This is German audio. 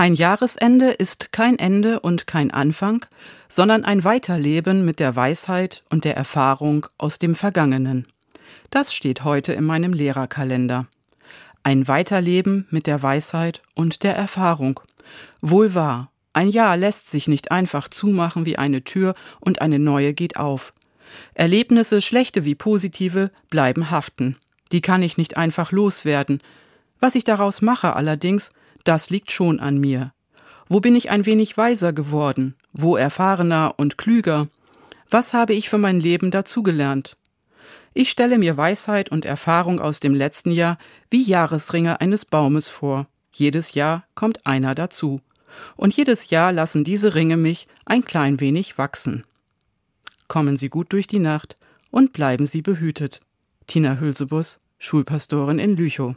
Ein Jahresende ist kein Ende und kein Anfang, sondern ein Weiterleben mit der Weisheit und der Erfahrung aus dem Vergangenen. Das steht heute in meinem Lehrerkalender. Ein Weiterleben mit der Weisheit und der Erfahrung. Wohl wahr, ein Jahr lässt sich nicht einfach zumachen wie eine Tür und eine neue geht auf. Erlebnisse, schlechte wie positive, bleiben haften. Die kann ich nicht einfach loswerden. Was ich daraus mache allerdings, das liegt schon an mir. Wo bin ich ein wenig weiser geworden? Wo erfahrener und klüger? Was habe ich für mein Leben dazugelernt? Ich stelle mir Weisheit und Erfahrung aus dem letzten Jahr wie Jahresringe eines Baumes vor. Jedes Jahr kommt einer dazu. Und jedes Jahr lassen diese Ringe mich ein klein wenig wachsen. Kommen Sie gut durch die Nacht und bleiben Sie behütet. Tina Hülsebus, Schulpastorin in Lüchow.